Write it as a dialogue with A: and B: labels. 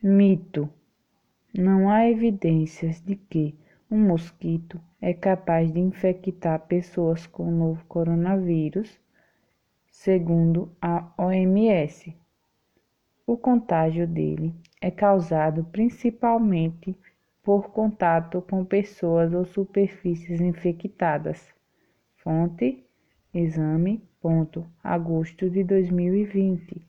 A: Mito: Não há evidências de que um mosquito é capaz de infectar pessoas com o novo coronavírus, segundo a OMS. O contágio dele é causado principalmente por contato com pessoas ou superfícies infectadas. Fonte: exame. Agosto de 2020.